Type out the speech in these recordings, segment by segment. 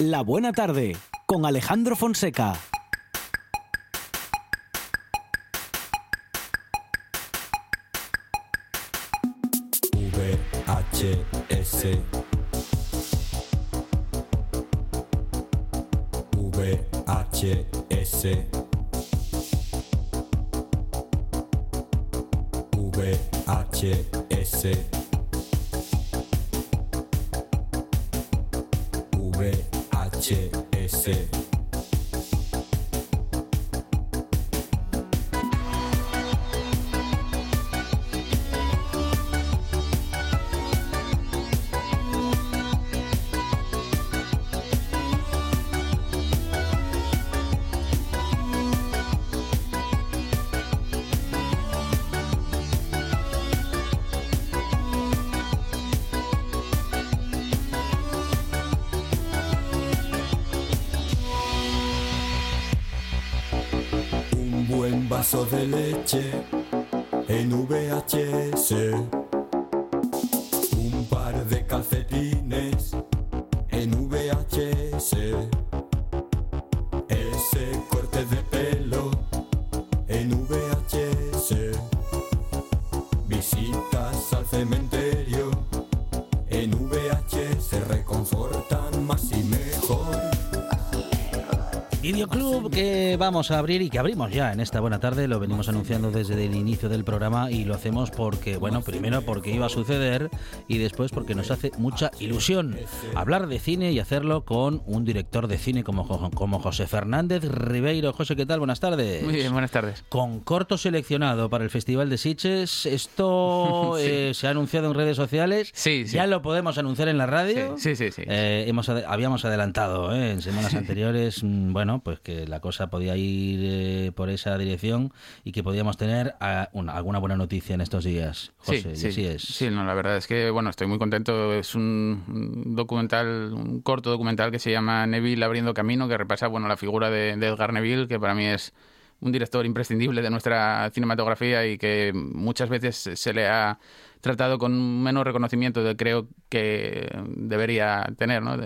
La Buena Tarde con Alejandro Fonseca. VHS VHS VHS VHS Un vamos a abrir y que abrimos ya en esta buena tarde, lo venimos anunciando desde el inicio del programa y lo hacemos porque, bueno, primero porque iba a suceder y después porque nos hace mucha ilusión hablar de cine y hacerlo con un director de cine como, como José Fernández Ribeiro. José, ¿qué tal? Buenas tardes. Muy bien, buenas tardes. Con corto seleccionado para el Festival de Sitges, esto Sí. eh, se ha anunciado en redes sociales. Sí, sí. Ya lo podemos anunciar en la radio. Sí, sí, sí, sí. Eh, hemos habíamos adelantado ¿eh? en semanas anteriores, mm, bueno, pues que la cosa podía ir eh, por esa dirección y que podíamos tener ah, una- alguna buena noticia en estos días. José, sí, así es. Sí, no, la verdad es que, bueno, estoy muy contento. Es un un documental, un corto documental que se llama Neville abriendo camino, que repasa, bueno, la figura de, de Edgar Neville, que para mí es un director imprescindible de nuestra cinematografía y que muchas veces se le ha tratado con menos reconocimiento de creo que debería tener, ¿no?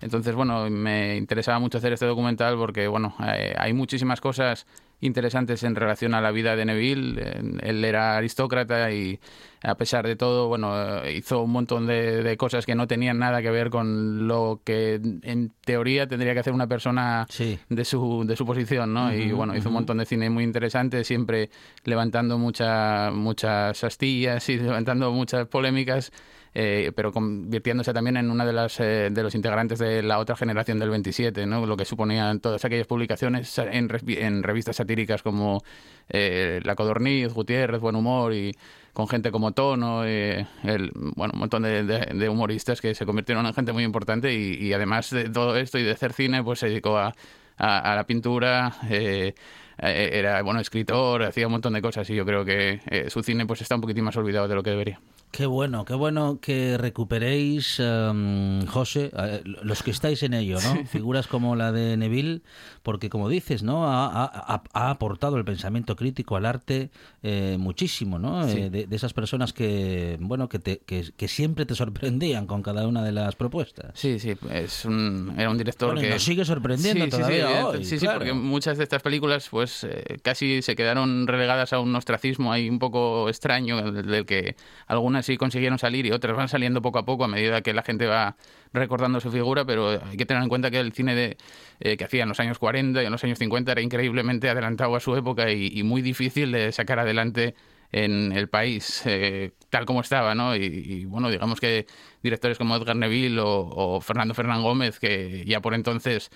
Entonces, bueno, me interesaba mucho hacer este documental porque, bueno, eh, hay muchísimas cosas interesantes en relación a la vida de Neville. Él era aristócrata y a pesar de todo, bueno, eh, hizo un montón de, de cosas que no tenían nada que ver con lo que en teoría tendría que hacer una persona Sí. de su, de su posición, ¿no? y bueno, hizo un montón de cine muy interesante, siempre levantando mucha, muchas astillas y levantando muchas polémicas. Eh, pero convirtiéndose también en una de las eh, de los integrantes de la otra generación del 27, ¿no? lo que suponían todas aquellas publicaciones en, revi- en revistas satíricas como eh, La Codorniz, Gutiérrez, Buen Humor y con gente como Tono, eh, el, bueno, un montón de, humoristas que se convirtieron en gente muy importante y, además de todo esto y de hacer cine, pues se dedicó a la pintura, eh, eh, era bueno escritor, hacía un montón de cosas y yo creo que eh, su cine pues está un poquitín más olvidado de lo que debería. Qué bueno, qué bueno que recuperéis, em, José, eh, los que estáis en ello, ¿no? Figuras como la de Neville, porque como dices, ¿no? Ha, ha- ha- ha aportado el pensamiento crítico al arte eh, muchísimo, ¿no? Sí. Eh, de, de esas personas que, bueno, que, te- que, que siempre te sorprendían con cada una de las propuestas. Sí, sí, es un, era un director Bueno, que... nos sigue sorprendiendo Sí, sí, sí, todavía evidente. hoy, Sí, sí, porque muchas de estas películas pues eh, casi se quedaron relegadas a un ostracismo ahí un poco extraño del, del que algunas sí consiguieron salir y otras van saliendo poco a poco a medida que la gente va recordando su figura, pero hay que tener en cuenta que el cine de, eh, que hacía en los años 40 y en los años 50 era increíblemente adelantado a su época y, muy difícil de sacar adelante en el país eh, tal como estaba, ¿no? Y, y, bueno, digamos que directores como Edgar Neville o, o Fernando Fernán Gómez, que ya por entonces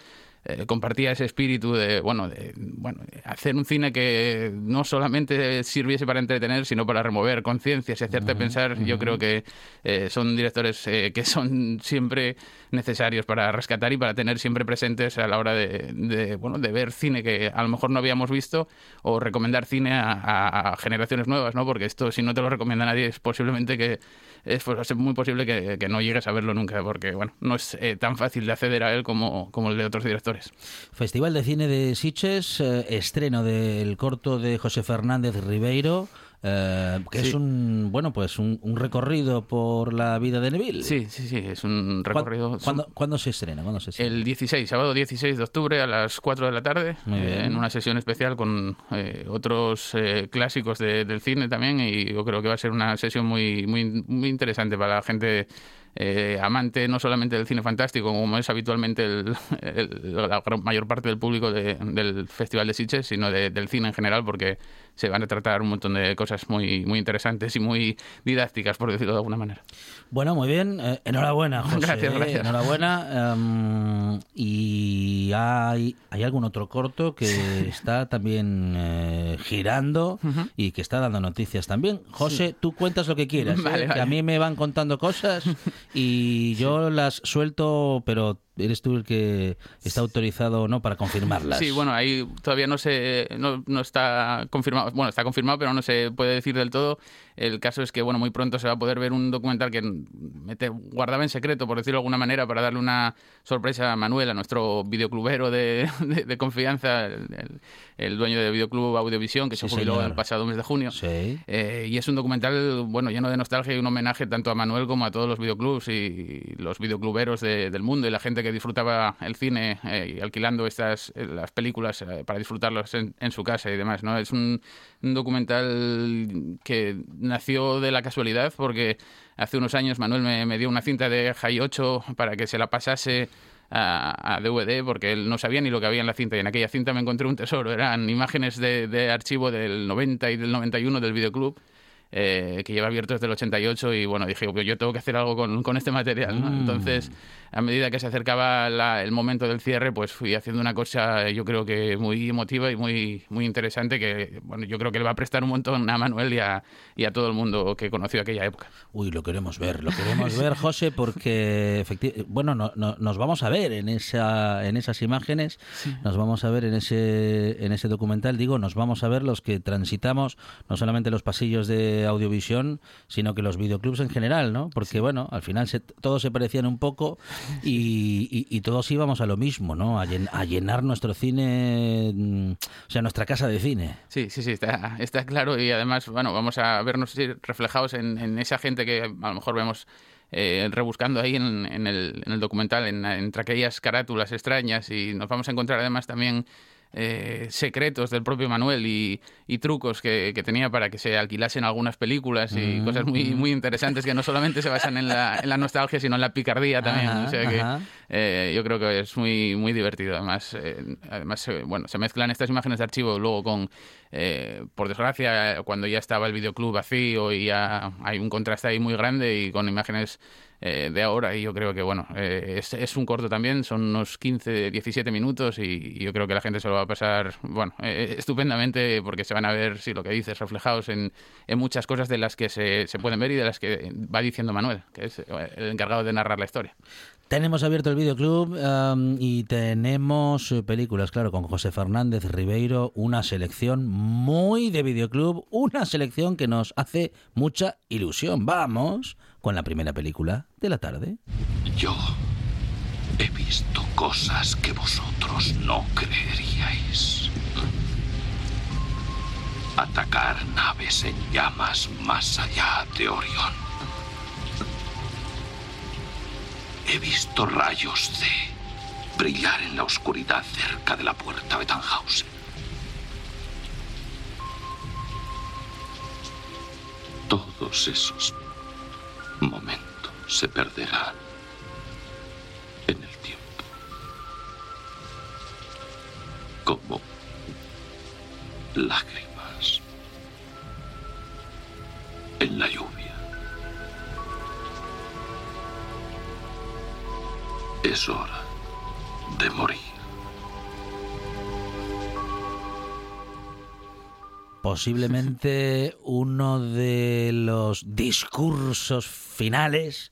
eh, compartía ese espíritu de, bueno, de, bueno, hacer un cine que no solamente sirviese para entretener, sino para remover conciencias y hacerte pensar. Yo creo que eh, son directores eh, que son siempre necesarios para rescatar y para tener siempre presentes a la hora de, de, bueno, de ver cine que a lo mejor no habíamos visto o recomendar cine a, a- a generaciones nuevas, ¿no? Porque esto, si no te lo recomienda nadie, es posiblemente que es pues, muy posible que, que no llegues a verlo nunca, porque bueno, no es eh, tan fácil de acceder a él como, como el de otros directores. Festival de Cine de Sitges, eh, estreno del corto de José Fernández Ribeiro, eh, que es un, bueno, pues un, un recorrido por la vida de Neville. Sí, sí, sí, es un ¿Cuán- recorrido. ¿Cuándo, cuándo se estrena? ¿Cuándo se estrena? El 16, sábado 16 de octubre a las 4 de la tarde, eh, en una sesión especial con eh, otros eh, clásicos de- del cine también y yo creo que va a ser una sesión muy, muy, muy interesante para la gente eh, amante no solamente del cine fantástico, como es habitualmente el- el- la mayor parte del público de- del Festival de Sitges, sino de- del cine en general, porque se van a tratar un montón de cosas muy, muy interesantes y muy didácticas, por decirlo de alguna manera. Bueno, muy bien. eh, enhorabuena, José. Gracias, gracias. Enhorabuena. em, y hay, hay algún otro corto que está también eh, girando y que está dando noticias también. José, tú cuentas lo que quieras. ¿eh? Vale, Que a mí me van contando cosas y yo las suelto, pero eres tú el que está autorizado o no para confirmarlas. Sí, bueno, ahí todavía no se no, no está confirmado, bueno, está confirmado, pero no se puede decir del todo. El caso es que, bueno, muy pronto se va a poder ver un documental que me te- guardaba en secreto, por decirlo de alguna manera, para darle una sorpresa a Manuel, a nuestro videoclubero de, de- de confianza, el, dueño del videoclub Audiovisión, que Sí, se jubiló señor. el pasado mes de junio. Sí. Eh, y es un documental, bueno, lleno de nostalgia y un homenaje tanto a Manuel como a todos los y los videocluberos de- del mundo y la gente que disfrutaba el cine eh, alquilando estas eh, las películas eh, para disfrutarlas en, su casa y demás, ¿no? Es un, documental que nació de la casualidad porque hace unos años Manuel me, dio una cinta de Jai 8 para que se la pasase a, DVD porque él no sabía ni lo que había en la cinta y en aquella cinta me encontré un tesoro, eran imágenes de archivo del 90 y del 91 del videoclub eh, que lleva abierto desde el 88 y bueno, dije, "Pues yo tengo que hacer algo con, con este material, ¿no? Mm. Entonces, a medida que se acercaba la- el momento del cierre, pues fui haciendo una cosa, yo creo que muy emotiva y muy, muy interesante que, bueno, yo creo que le va a prestar un montón a Manuel y a, y a todo el mundo que conoció aquella época. Uy, lo queremos ver, lo queremos ver, José, porque efecti- bueno, no- no- nos vamos a ver en esa, en esas imágenes, nos vamos a ver en ese, en ese documental, digo, nos vamos a ver los que transitamos no solamente los pasillos de audiovisión, sino que los videoclubs en general, ¿no? Porque bueno, al final se- todos se parecían un poco y, y- y todos íbamos a lo mismo, ¿no? A, llen- a llenar nuestro cine, mm, o sea, nuestra casa de cine. Sí, sí, sí, está, está claro y además, bueno, vamos a vernos reflejados en, en esa gente que a lo mejor vemos eh, rebuscando ahí en, en el, en el documental, en- entre aquellas carátulas extrañas y nos vamos a encontrar además también eh, secretos del propio Manuel y, y trucos que, que tenía para que se alquilasen algunas películas y cosas muy, muy interesantes que no solamente se basan en la, en la nostalgia, sino en la picardía también. Ajá, o sea que eh, yo creo que es muy, muy divertido. Además, eh, además eh, bueno, se mezclan estas imágenes de archivo luego con, eh, por desgracia, cuando ya estaba el videoclub vacío y ya hay un contraste ahí muy grande y con imágenes eh, de ahora. Y yo creo que, bueno, eh, es, es un corto también, son unos 15, 17 minutos y, yo creo que la gente se lo va a pasar, bueno, eh, estupendamente porque se van a ver, sí, lo que dices, reflejados en, en muchas cosas de las que se, se pueden ver y de las que va diciendo Manuel, que es eh, el encargado de narrar la historia. Tenemos abierto el videoclub am, y tenemos eh, películas, claro, con José Fernández Ribeiro, una selección muy de videoclub, una selección que nos hace mucha ilusión. Vamos con la primera película de la tarde. Yo he visto cosas que vosotros no creeríais. Atacar naves en llamas más allá de Orión. He visto rayos de brillar en la oscuridad cerca de la puerta de Tannhausen. Todos esos momentos se perderán en el tiempo. Como lágrimas Es hora de morir. Posiblemente uno de los discursos finales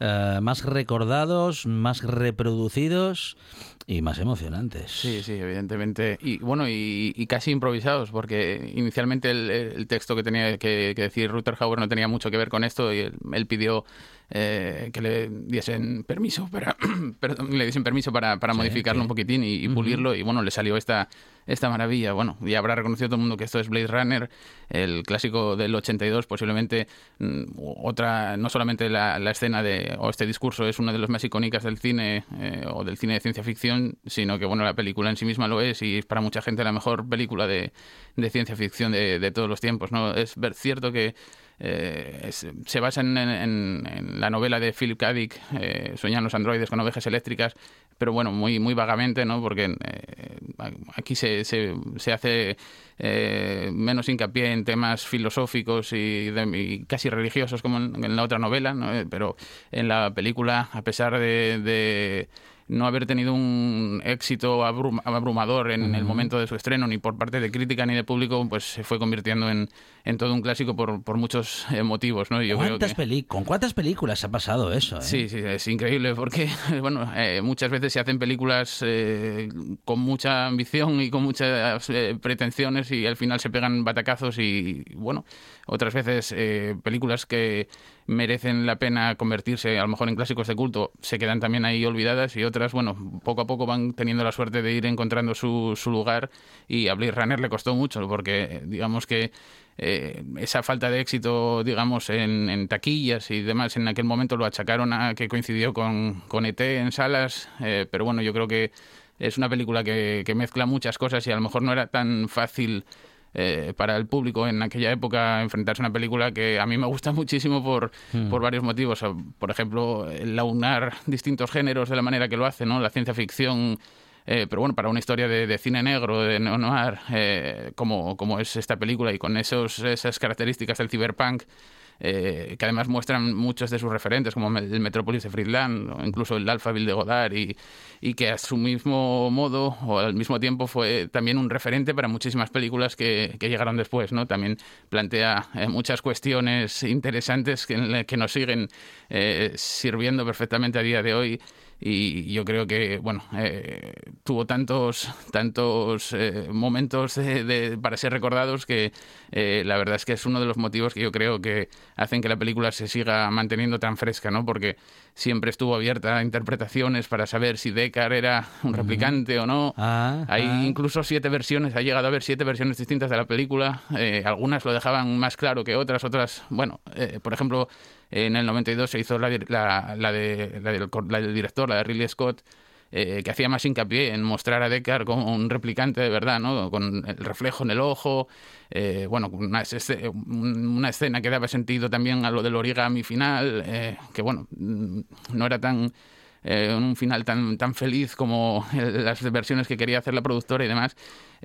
eh, más recordados, más reproducidos y más emocionantes. Sí, sí, evidentemente. Y bueno, y, y casi improvisados, porque inicialmente el, el texto que tenía que, que decir Ruther Hauer no tenía mucho que ver con esto y él, él pidió eh, que le diesen permiso para perdón, le diesen permiso para, para Sí, modificarlo sí. un poquitín y, pulirlo y bueno le salió esta esta maravilla bueno y habrá reconocido todo el mundo que esto es Blade Runner el clásico del 82 posiblemente mm, otra no solamente la, la escena de o este discurso es una de las más icónicas del cine eh, o del cine de ciencia ficción sino que bueno la película en sí misma lo es y es para mucha gente la mejor película de, de ciencia ficción de, de todos los tiempos no es cierto que eh, se basa en, en- en la novela de Philip K. Dick, eh, Sueñan los androides con ovejas eléctricas, pero bueno, muy, muy vagamente, ¿no? Porque eh, aquí se, se, se hace eh, menos hincapié en temas filosóficos y, de- y casi religiosos como en, en la otra novela, ¿no? Pero en la película, a pesar de- de no haber tenido un éxito abrum- abrumador en el momento de su estreno, ni por parte de crítica ni de público, pues se fue convirtiendo en, en todo un clásico por, por muchos eh, motivos, ¿no? Creo ¿Cuántas que... ¿Con cuántas películas ha pasado eso? eh? Sí, sí, es increíble porque, bueno, eh, muchas veces se hacen películas eh, con mucha ambición y con muchas eh, pretensiones y al final se pegan batacazos y, bueno, otras veces eh, películas que merecen la pena convertirse a lo mejor en clásicos de culto se quedan también ahí olvidadas y otras, bueno, poco a poco van teniendo la suerte de ir encontrando su, su lugar y a Blade Runner le costó mucho porque eh, digamos que eh, esa falta de éxito, digamos, en, taquillas y demás, en aquel momento lo achacaron a que coincidió con, con ET en salas, eh, pero bueno, yo creo que es una película que mezcla muchas cosas y a lo mejor no era tan fácil eh, para el público en aquella época enfrentarse a una película que a mí me gusta muchísimo por, por varios motivos. Por ejemplo, el aunar distintos géneros de la manera que lo hace, ¿no? La ciencia ficción, eh, pero bueno, para una historia de, de cine negro, de neo-noir, eh, como, como es esta película y con esos, esas características del cyberpunk, eh, que además muestran muchos de sus referentes, como el Metrópolis de Friedland, o incluso el Alphaville de Godard, y, que a su mismo modo o al mismo tiempo fue también un referente para muchísimas películas que, llegaron después. ¿no? También plantea eh, muchas cuestiones interesantes que, que nos siguen eh, sirviendo perfectamente a día de hoy y yo creo que bueno eh, tuvo tantos tantos eh, momentos de, de, para ser recordados que eh, la verdad es que es uno de los motivos que yo creo que hacen que la película se siga manteniendo tan fresca no porque siempre estuvo abierta a interpretaciones para saber si Deckard era un replicante o no. Ah, hay ah. incluso siete versiones ha llegado a haber siete versiones distintas de la película. Eh, algunas lo dejaban más claro que otras otras bueno eh, por ejemplo en el 92 se hizo la, la, la, de, la, del, la del director, la de Ridley Scott, eh, que hacía más hincapié en mostrar a Deckard como un replicante de verdad, ¿no? con el reflejo en el ojo, eh, bueno, una, una, escena que daba sentido también a lo del origami final, eh, que bueno, no era tan eh, un final tan, tan feliz como las versiones que quería hacer la productora y demás.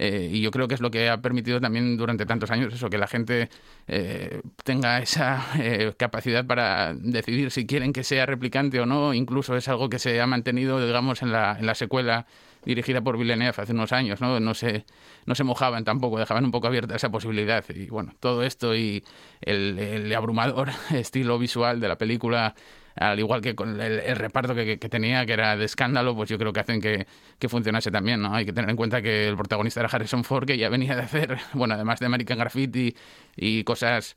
Eh, y yo creo que es lo que ha permitido también durante tantos años eso, que la gente eh, tenga esa eh, capacidad para decidir si quieren que sea replicante o no. Incluso es algo que se ha mantenido, digamos, en la, en la secuela dirigida por Villeneuve hace unos años, ¿no? No se, no se mojaban tampoco, dejaban un poco abierta esa posibilidad. Y bueno, todo esto y el, el abrumador estilo visual de la película al igual que con el, reparto que, que, tenía, que era de escándalo, pues yo creo que hacen que, que, funcionase también, ¿no? Hay que tener en cuenta que el protagonista era Harrison Ford, que ya venía de hacer, bueno, además de American Graffiti y cosas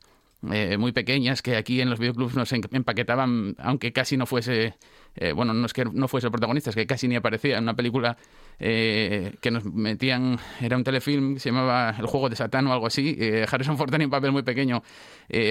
eh, muy pequeñas que aquí en los videoclubs nos empaquetaban, aunque casi no fuese, eh, bueno, no es que no fuese el protagonista, es que casi ni aparecía en una película eh, que nos metían, era un telefilm se llamaba El juego de Satán o algo así. Eh, Harrison Ford tenía un papel muy pequeño,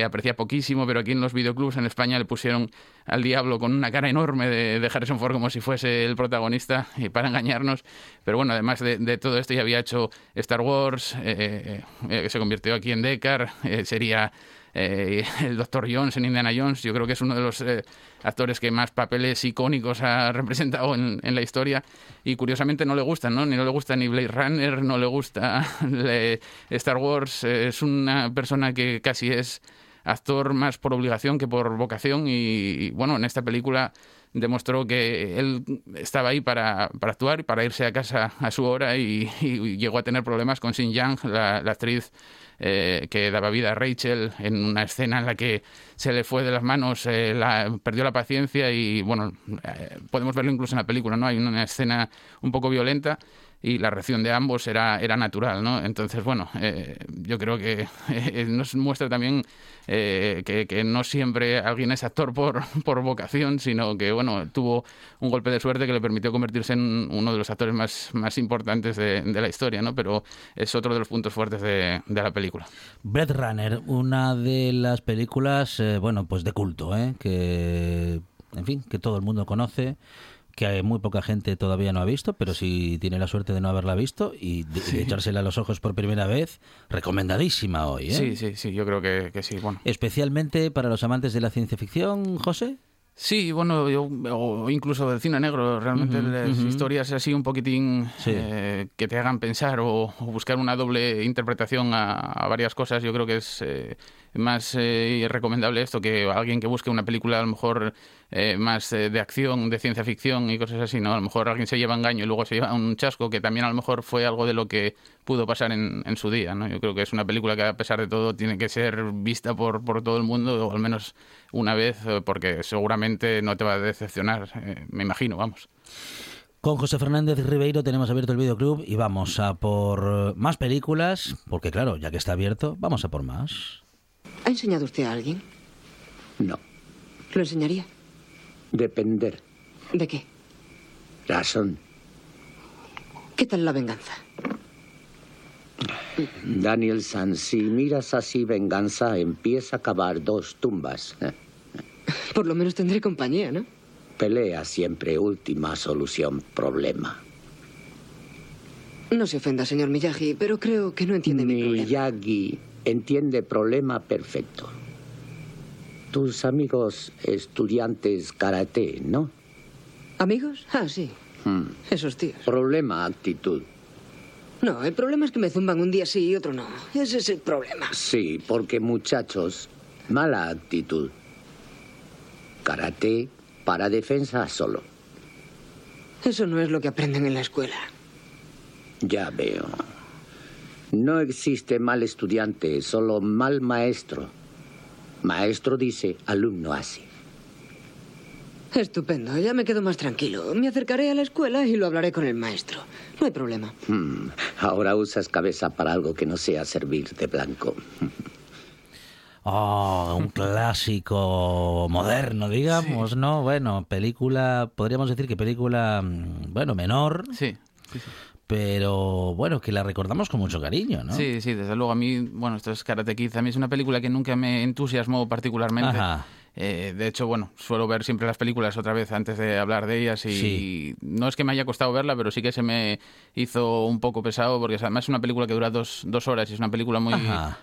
aparecía poquísimo, pero aquí en los videoclubs en España le pusieron al diablo con una cara enorme de, Harrison Ford como si fuese el protagonista para engañarnos. Pero bueno, además de, todo esto ya había hecho Star Wars, se convirtió aquí en Deckard, sería eh, el Dr. Jones en Indiana Jones, yo creo que es uno de los eh, actores que más papeles icónicos ha representado en, en, la historia y curiosamente no le gustan, ¿no? Ni no le gusta ni Blade Runner, no le gusta le, Star Wars, eh, es una persona que casi es actor más por obligación que por vocación y, bueno, en esta película demostró que él estaba ahí para, para actuar y para irse a casa a su hora y, llegó a tener problemas con Xin Yang, la actriz eh, que daba vida a Rachel en una escena en la que se le fue de las manos, eh, la, perdió la paciencia y bueno, eh, podemos verlo incluso en la película, ¿no? Hay una escena un poco violenta y la reacción de ambos era, era natural, ¿no? Entonces, bueno, eh, yo creo que eh, nos muestra también eh, que, no siempre alguien es actor por, por vocación, sino que, bueno, tuvo un golpe de suerte que le permitió convertirse en uno de los actores más, más importantes de, la historia, ¿no? Pero es otro de los puntos fuertes de, de la película. Blade Runner, una de las películas, bueno, pues de culto, ¿eh? Que, en fin, que todo el mundo conoce que muy poca gente todavía no ha visto, pero si tiene la suerte de no haberla visto y de, echársela a los ojos por primera vez, recomendadísima hoy. ¿eh? Sí, sí, sí, yo creo que, que sí. Bueno. Especialmente para los amantes de la ciencia ficción, José. Sí, bueno, yo, o incluso del cine negro, realmente las historias así un poquitín eh, que te hagan pensar o, buscar una doble interpretación a, varias cosas, yo creo que es eh, más eh, recomendable esto que alguien que busque una película a lo mejor eh, más eh, de acción, de ciencia ficción y cosas así, ¿no? A lo mejor alguien se lleva engaño y luego se lleva un chasco, que también a lo mejor fue algo de lo que pudo pasar en, su día, ¿no? Yo creo que es una película que a pesar de todo tiene que ser vista por, por todo el mundo, o al menos una vez, porque seguramente no te va a decepcionar, me imagino, vamos. Con José Fernández Ribeiro tenemos abierto el videoclub y vamos a por más películas, porque claro, ya que está abierto, vamos a por más. ¿Ha enseñado usted a alguien? No. ¿Lo enseñaría? Depender. ¿De qué? Razón. ¿Qué tal la venganza? Daniel San, si miras así venganza, empieza a cavar dos tumbas. Por lo menos tendré compañía, ¿no? Pelea siempre última solución, problema. No se ofenda, señor Miyagi, pero creo que no entiende mi problema. Miyagi entiende problema perfecto. Tus amigos estudiantes karate, ¿no? ¿Amigos? Ah, sí. Hmm. Esos tíos. Problema, actitud. No, el problema es que me zumban un día sí y otro no. Ese es el problema. Sí, porque muchachos, mala actitud. Karate para defensa solo. Eso no es lo que aprenden en la escuela. Ya veo. No existe mal estudiante, solo mal maestro. Maestro dice, alumno hace. Estupendo, ya me quedo más tranquilo. Me acercaré a la escuela y lo hablaré con el maestro. No hay problema. Hmm, ahora usas cabeza para algo que no sea servir de blanco. Oh, un clásico moderno, digamos, ¿no? Bueno, película, podríamos decir que película, mm, bueno, menor. Sí, sí, sí pero bueno, que la recordamos con mucho cariño, ¿no? Sí, sí, desde luego a mí, bueno, esto es Karate Kid, a mí es una película que nunca me entusiasmó particularmente. Ajá. Eh, de hecho, bueno, suelo ver siempre las películas otra vez antes de hablar de ellas y no es que me haya costado verla, pero sí que se me hizo un poco pesado porque además es una película que dura dos, dos horas y es una película muy,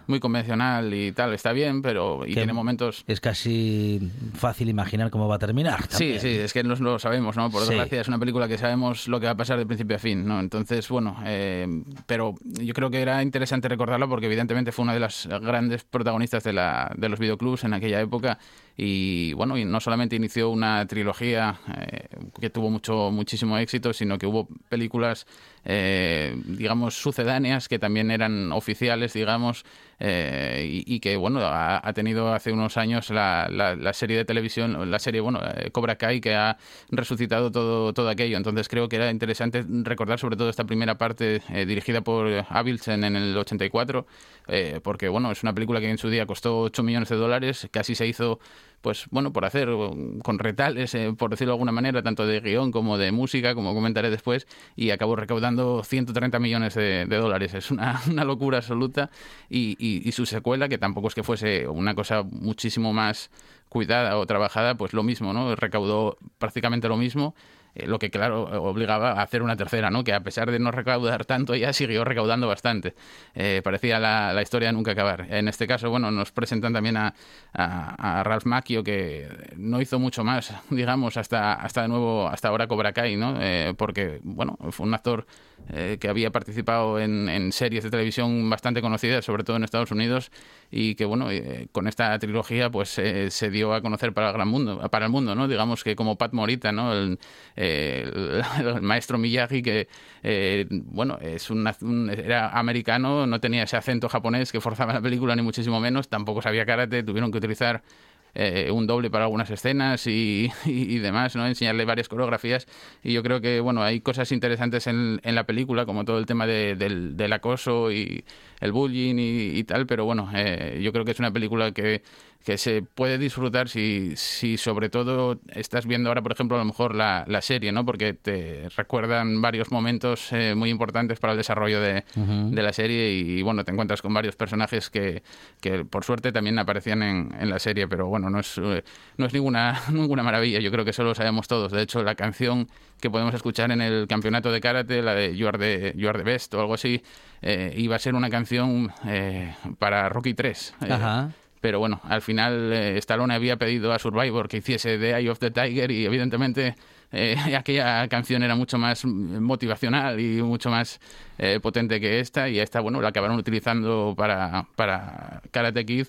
muy convencional y tal. Está bien, pero y tiene momentos... Es casi fácil imaginar cómo va a terminar. Sí, sí, es que no lo sabemos, ¿no? Por desgracia es una película que sabemos lo que va a pasar de principio a fin, ¿no? Entonces, bueno, eh, pero yo creo que era interesante recordarlo porque evidentemente fue una de las grandes protagonistas de, la, de los videoclubs en aquella época y bueno, y no solamente inició una trilogía eh, que tuvo mucho muchísimo éxito, sino que hubo películas eh, digamos sucedáneas que también eran oficiales, digamos, eh, y, que bueno ha, tenido hace unos años la, la, serie de televisión, la serie bueno Cobra Kai que ha resucitado todo todo aquello. Entonces creo que era interesante recordar sobre todo esta primera parte dirigida por Avilsen en el 84, porque bueno es una película que en su día costó 8 millones de dólares, casi se hizo pues bueno, por hacer con retales, eh, por decirlo de alguna manera, tanto de guion como de música, como comentaré después, y acabó recaudando 130 millones de, dólares. Es una, locura absoluta. Y, y, su secuela, que tampoco es que fuese una cosa muchísimo más cuidada o trabajada, pues lo mismo, ¿no? Recaudó prácticamente lo mismo eh, lo que claro obligaba a hacer una tercera, ¿no? Que a pesar de no recaudar tanto, ya siguió recaudando bastante. Eh, parecía la, la, historia nunca acabar. En este caso, bueno, nos presentan también a, a, Ralph Macchio, que no hizo mucho más, digamos, hasta, hasta de nuevo, hasta ahora Cobra Kai, ¿no? Eh, porque, bueno, fue un actor que había participado en, en, series de televisión bastante conocidas, sobre todo en Estados Unidos, y que, bueno, con esta trilogía, pues se dio a conocer para el gran mundo, para el mundo, ¿no? Digamos que como Pat Morita, ¿no? El, el, maestro Miyagi, que eh, bueno, es un, era americano, no tenía ese acento japonés que forzaba la película, ni muchísimo menos, tampoco sabía karate, tuvieron que utilizar eh, un doble para algunas escenas y, y, demás, ¿no? Enseñarle varias coreografías y yo creo que, bueno, hay cosas interesantes en, en la película, como todo el tema de- del, del acoso y el bullying y, y tal, pero bueno, eh, yo creo que es una película que, que se puede disfrutar si, si sobre todo estás viendo ahora, por ejemplo, a lo mejor la, la serie, ¿no? Porque te recuerdan varios momentos eh, muy importantes para el desarrollo de, de la serie y, bueno, te encuentras con varios personajes que, que por suerte también aparecían en, en la serie, pero bueno, no es, eh, no es ninguna, ninguna maravilla, yo creo que eso lo sabemos todos. De hecho, la canción que podemos escuchar en el campeonato de karate, la de You Are the, you are the Best o algo así, eh, iba a ser una canción eh, para Rocky 3. eh, Ajá. Pero bueno, al final eh, Stallone había pedido a Survivor que hiciese The Eye of the Tiger y evidentemente eh, aquella canción era mucho más motivacional y mucho más eh, potente que esta y esta, bueno, la acabaron utilizando para, para Karate Kid.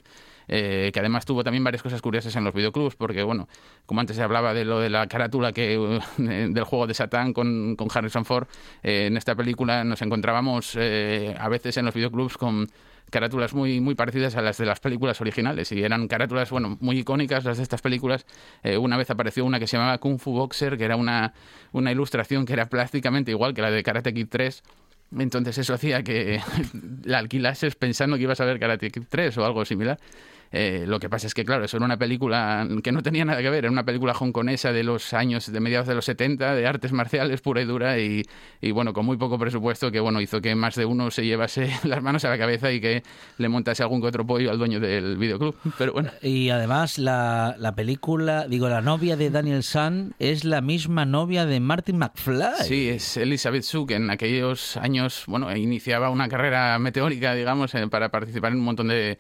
eh, que además tuvo también varias cosas curiosas en los videoclubs, porque bueno, como antes se hablaba de lo de la carátula que del juego de Satán con, con Harrison Ford, eh, en esta película nos encontrábamos eh, a veces en los videoclubs con carátulas muy, muy parecidas a las de las películas originales y eran carátulas, bueno, muy icónicas las de estas películas. Eh, una vez apareció una que se llamaba Kung Fu Boxer, que era una, una ilustración que era prácticamente igual que la de Karate Kid 3. Entonces eso hacía que la alquilases pensando que ibas a ver Karate Kid 3 o algo similar. Eh, lo que pasa es que, claro, eso era una película que no tenía nada que ver, era una película hongkonesa de los años, de mediados de los 70, de artes marciales pura y dura y, y, bueno, con muy poco presupuesto que, bueno, hizo que más de uno se llevase las manos a la cabeza y que le montase algún que otro pollo al dueño del videoclub. Pero bueno, Y además la, la película, digo, la novia de Daniel San es la misma novia de Martin McFly. sí, es Elizabeth Shue, que en aquellos años, bueno, iniciaba una carrera meteórica, digamos, eh, para participar en un montón de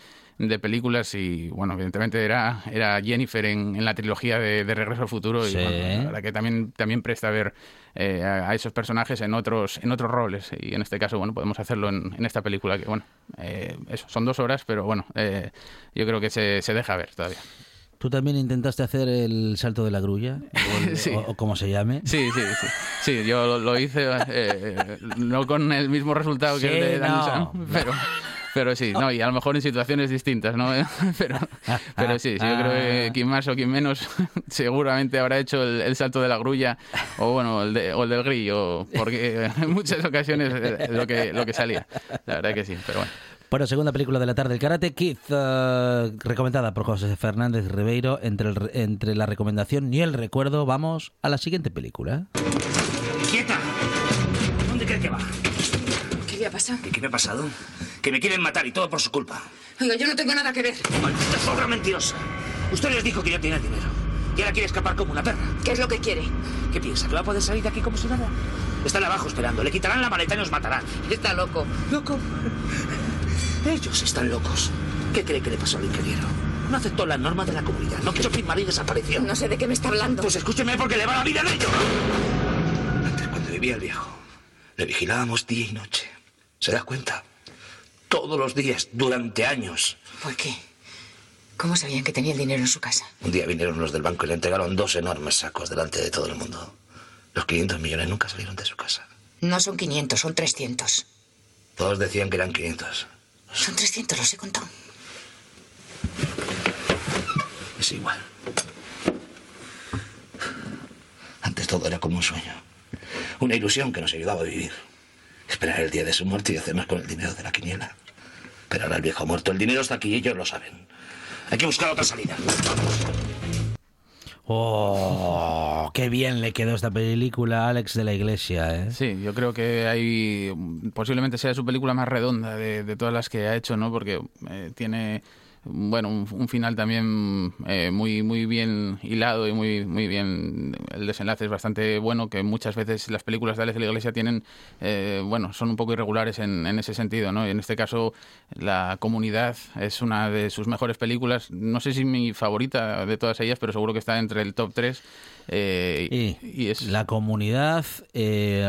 de películas y bueno evidentemente era era Jennifer en, en la trilogía de, de Regreso al Futuro y Sí. bueno, la verdad que también también presta a ver eh, a, a esos personajes en otros en otros roles y en este caso bueno podemos hacerlo en, en esta película que bueno eh, eso son dos horas pero bueno eh, yo creo que se, se deja ver todavía ¿Tú también intentaste hacer el salto de la grulla? O, el- Sí. o- o como se llame. Sí, sí, sí. Sí, yo lo, lo hice eh, no con el mismo resultado que Sí, el de no. San, pero, pero sí, no, y a lo mejor en situaciones distintas, ¿no? Pero, pero sí, sí, yo creo que quien más o quien menos seguramente habrá hecho el, el salto de la grulla o bueno, el, de- o el del grillo, porque en muchas ocasiones lo que, lo que salía. La verdad que sí, pero bueno. Bueno, segunda película de la tarde, el Karate Kid, eh, recomendada por José Fernández Ribeiro. Entre, el re- entre la recomendación y el recuerdo, vamos a la siguiente película. ¡Quieta! ¿Dónde cree que va? ¿Qué le ha pasado? ¿Qué, qué me ha pasado? Que me quieren matar y todo por su culpa. Oiga, yo no tengo nada que ver. ¡Maldita zorra mentirosa! Usted les dijo que ya tiene dinero. Y ahora quiere escapar como una perra. ¿Qué es lo que quiere? ¿Qué piensa? ¿Que va a poder salir de aquí como si nada? Están abajo esperando. Le quitarán la maleta y nos matarán. Está loco. ¿Loco? Ellos están locos. ¿Qué cree que le pasó al ingeniero? No aceptó la norma de la comunidad. No quiso firmar y desapareció. No sé de qué me está hablando. Pues escúcheme porque le va la vida de ellos. Antes, cuando vivía el viejo, le vigilábamos día y noche. ¿Se da cuenta? Todos los días, durante años. ¿Por qué? ¿Cómo sabían que tenía el dinero en su casa? Un día vinieron los del banco y le entregaron dos enormes sacos delante de todo el mundo. Los 500 millones nunca salieron de su casa. No son 500, son 300. Todos decían que eran 500. Son 300, los he contado. Es igual. Antes todo era como un sueño. Una ilusión que nos ayudaba a vivir. Esperar el día de su muerte y hacernos con el dinero de la quiniela. Pero ahora el viejo ha muerto. El dinero está aquí y ellos lo saben. Hay que buscar otra salida. ¡Oh! ¡Qué bien le quedó esta película a Alex de la Iglesia! ¿eh? Sí, yo creo que hay posiblemente sea su película más redonda de, de todas las que ha hecho, ¿no? Porque eh, tiene bueno un, final también eh, muy muy bien hilado y muy muy bien el desenlace es bastante bueno que muchas veces las películas de Alex de la Iglesia tienen eh, bueno son un poco irregulares en, en ese sentido no y en este caso la comunidad es una de sus mejores películas. No sé si mi favorita de todas ellas pero seguro que está entre el top 3 eh, Y, y es la comunidad, eh,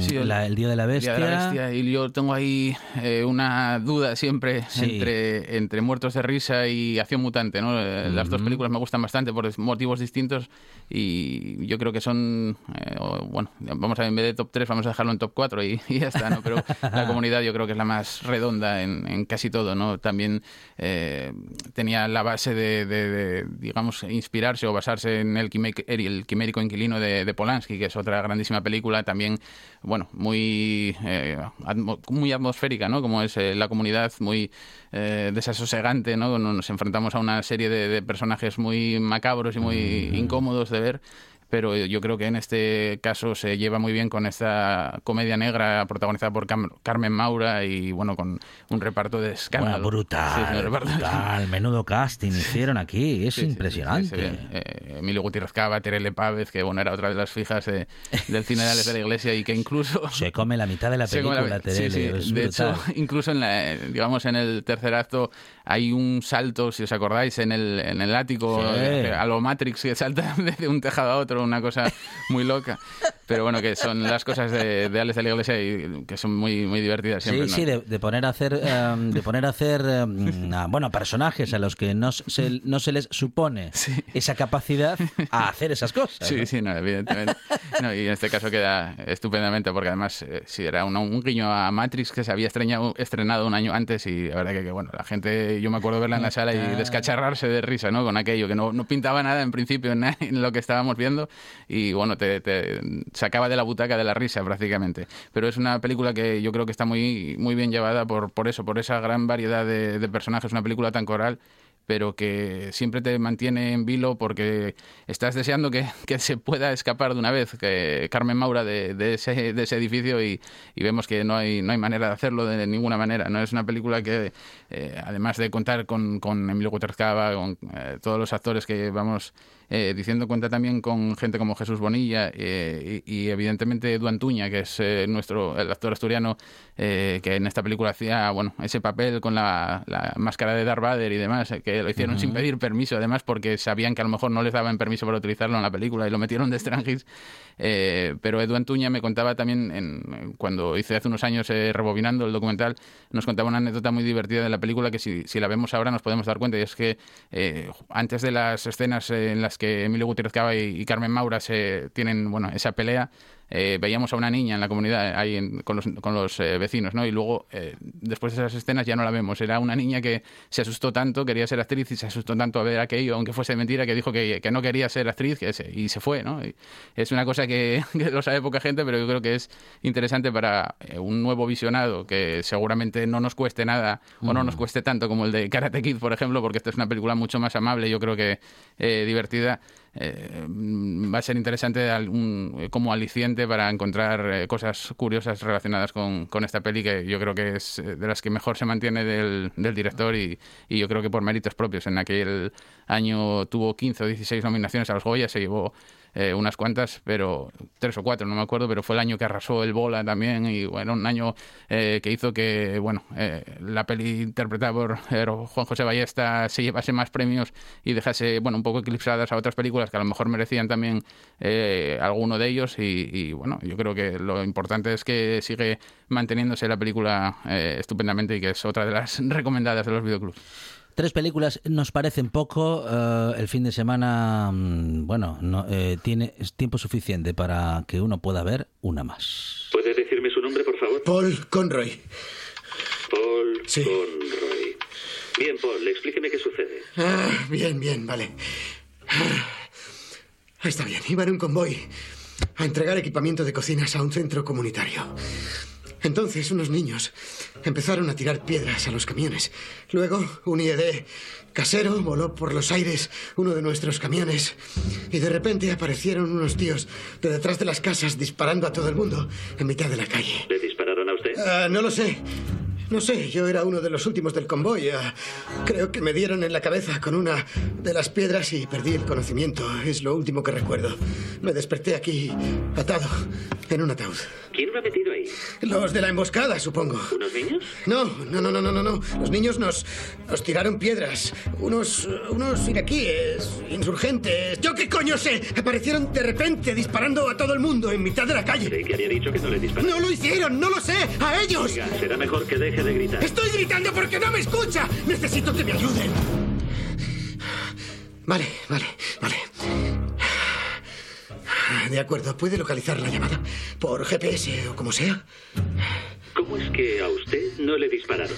Sí, el- la- el Día de la Día Bestia. de la Bestia, Y yo tengo ahí eh, una duda siempre Sí. entre, entre Muertos de risa y Acción Mutante, ¿no? Eh, Las dos películas me gustan bastante por motivos distintos y yo creo que son, bueno, vamos a en vez de top 3 vamos a dejarlo en top 4 y, y ya está, ¿no? Pero la comunidad yo creo que es la más redonda en, en casi todo, ¿no? También eh, tenía la base de, de- de, digamos, inspirarse o basarse en el, quimé- el quimérico inquilino de, de Polanski, que es otra grandísima película, también, bueno, muy, eh, atmo- muy atmosférica, ¿no? Como es eh, la comunidad, muy eh, desasosegante, ¿no? Nos enfrentamos a una serie de, de personajes muy macabros y muy incómodos de ver. Pero yo creo que en este caso se lleva muy bien con esta comedia negra protagonizada por Cam- Carmen Maura y bueno, con un reparto de escándalo. Bueno, brutal, Sí, brutal. Menudo casting hicieron aquí. Es Sí, impresionante. sí. Eh, Emilio Gutiérrez Cava, Terele Pávez, que bueno, era otra de las fijas de- del cine de la Iglesia y que incluso... Se come la mitad de la película, la- Terele, es De hecho, incluso en la, digamos en el tercer acto hay un salto, si os acordáis, en el, en el ático a lo Matrix que salta de un tejado a otro, una cosa muy loca. Pero bueno, que son las cosas de, de Alex de la Iglesia y que son muy, muy divertidas siempre. Sí, ¿no? sí, de, de poner a hacer, em, de poner a hacer, a- bueno, personajes a los que no se, no se les supone esa capacidad a hacer esas cosas. Sí, ¿no? sí, no, evidentemente. No, y en este caso queda estupendamente, porque además eh, sí era un guiño a Matrix que se había estreñado- estrenado un año antes y la verdad que, que, bueno, la gente, yo me acuerdo verla en la sala y descacharrarse de risa, ¿no? Con aquello, que no, no pintaba nada en principio en lo que estábamos viendo y bueno, te, te sacaba de la butaca de la risa prácticamente. Pero es una película que yo creo que está muy, muy bien llevada por, por eso, por esa gran variedad de, de personajes, una película tan coral pero que siempre te mantiene en vilo porque estás deseando que, que se pueda escapar de una vez que Carmen Maura de, de ese, de ese edificio y, y vemos que no hay, no hay manera de hacerlo de ninguna manera. No es una película que, eh, además de contar con, con Emilio Gutiérrez Cava, con eh, todos los actores que vamos eh, diciendo, cuenta también con gente como Jesús Bonilla eh, y, y evidentemente Edu Antuña, que es eh, nuestro el actor asturiano eh, que en esta película hacía bueno ese papel con la, la máscara de Darth Vader y demás, que lo hicieron sin pedir permiso, además porque sabían que a lo mejor no les daban permiso para utilizarlo en la película y lo metieron de extranjis. Pero Edu Antuña me contaba también, en, cuando hice hace unos años rebobinando el documental, nos contaba una anécdota muy divertida de la película que si, si la vemos ahora nos podemos dar cuenta y es que antes de las escenas en las que Emilio Gutiérrez Cava y, Carmen Maura se tienen bueno esa pelea eh, veíamos a una niña en la comunidad ahí en- con los, con los eh, vecinos, ¿no? Y luego, eh, después de esas escenas ya no la vemos. Era una niña que se asustó tanto, quería ser actriz y se asustó tanto a ver aquello, aunque fuese mentira, que dijo que, que no quería ser actriz que se- y se fue, ¿no? Y es una cosa que, que lo sabe poca gente, pero yo creo que es interesante para eh, un nuevo visionado que seguramente no nos cueste nada o no nos cueste tanto como el de Karate Kid, por ejemplo, porque esta es una película mucho más amable, yo creo que eh, divertida. Eh, va a ser interesante eh, como aliciente para encontrar eh, cosas curiosas relacionadas con, esta peli que yo creo que es de las que mejor se mantiene del, del director y, y yo creo que por méritos propios. En aquel año tuvo 15 o 16 nominaciones a los Goya, se llevó eh, unas cuantas, pero tres o cuatro, no me acuerdo, pero fue el año que arrasó el Bola también y bueno, un año eh, que hizo que, bueno, eh, la peli interpretada por eh, Juan José Ballesta se llevase más premios y dejase, bueno, un poco eclipsadas a otras películas que a lo mejor merecían también eh, alguno de ellos y, y, bueno, yo creo que lo importante es que sigue manteniéndose la película eh, estupendamente y que es otra de las recomendadas de los videoclubs. Tres películas nos parecen poco. eh, el fin de semana, mm, bueno, no, eh, tiene es tiempo suficiente para que uno pueda ver una más. ¿Puede decirme su nombre, por favor? Paul Conroy. Paul Sí. Conroy. Bien, Paul, explíqueme qué sucede. Ah, bien, bien, vale. Ah, Está bien, iba en un convoy a entregar equipamiento de cocinas a un centro comunitario. Entonces unos niños empezaron a tirar piedras a los camiones. Luego un IED casero voló por los aires uno de nuestros camiones y de repente aparecieron unos tíos de detrás de las casas disparando a todo el mundo en mitad de la calle. ¿Le dispararon a usted? Ah, no lo sé. No sé, yo era uno de los últimos del convoy. Ah, creo que me dieron en la cabeza con una de las piedras y perdí el conocimiento. Es lo último que recuerdo. Me desperté aquí, atado, en un ataúd. ¿Quién lo ha metido ahí? Los de la emboscada, supongo. ¿Unos niños? No, no, no, no, no, no, no. Los niños nos, nos tiraron piedras. Unos, unos iraquíes, insurgentes. ¿Yo qué coño sé? Aparecieron de repente disparando a todo el mundo en mitad de la calle. Creí que había dicho que no le dispararon. ¡No lo hicieron! ¡No lo sé! ¡A ellos! Oiga, será mejor que Deje de gritar. ¡Estoy gritando porque no me escucha! ¡Necesito que me ayuden! Vale, vale, vale. De acuerdo, ¿puede localizar la llamada? Por GPS o como sea. ¿Cómo es que a usted no le dispararon?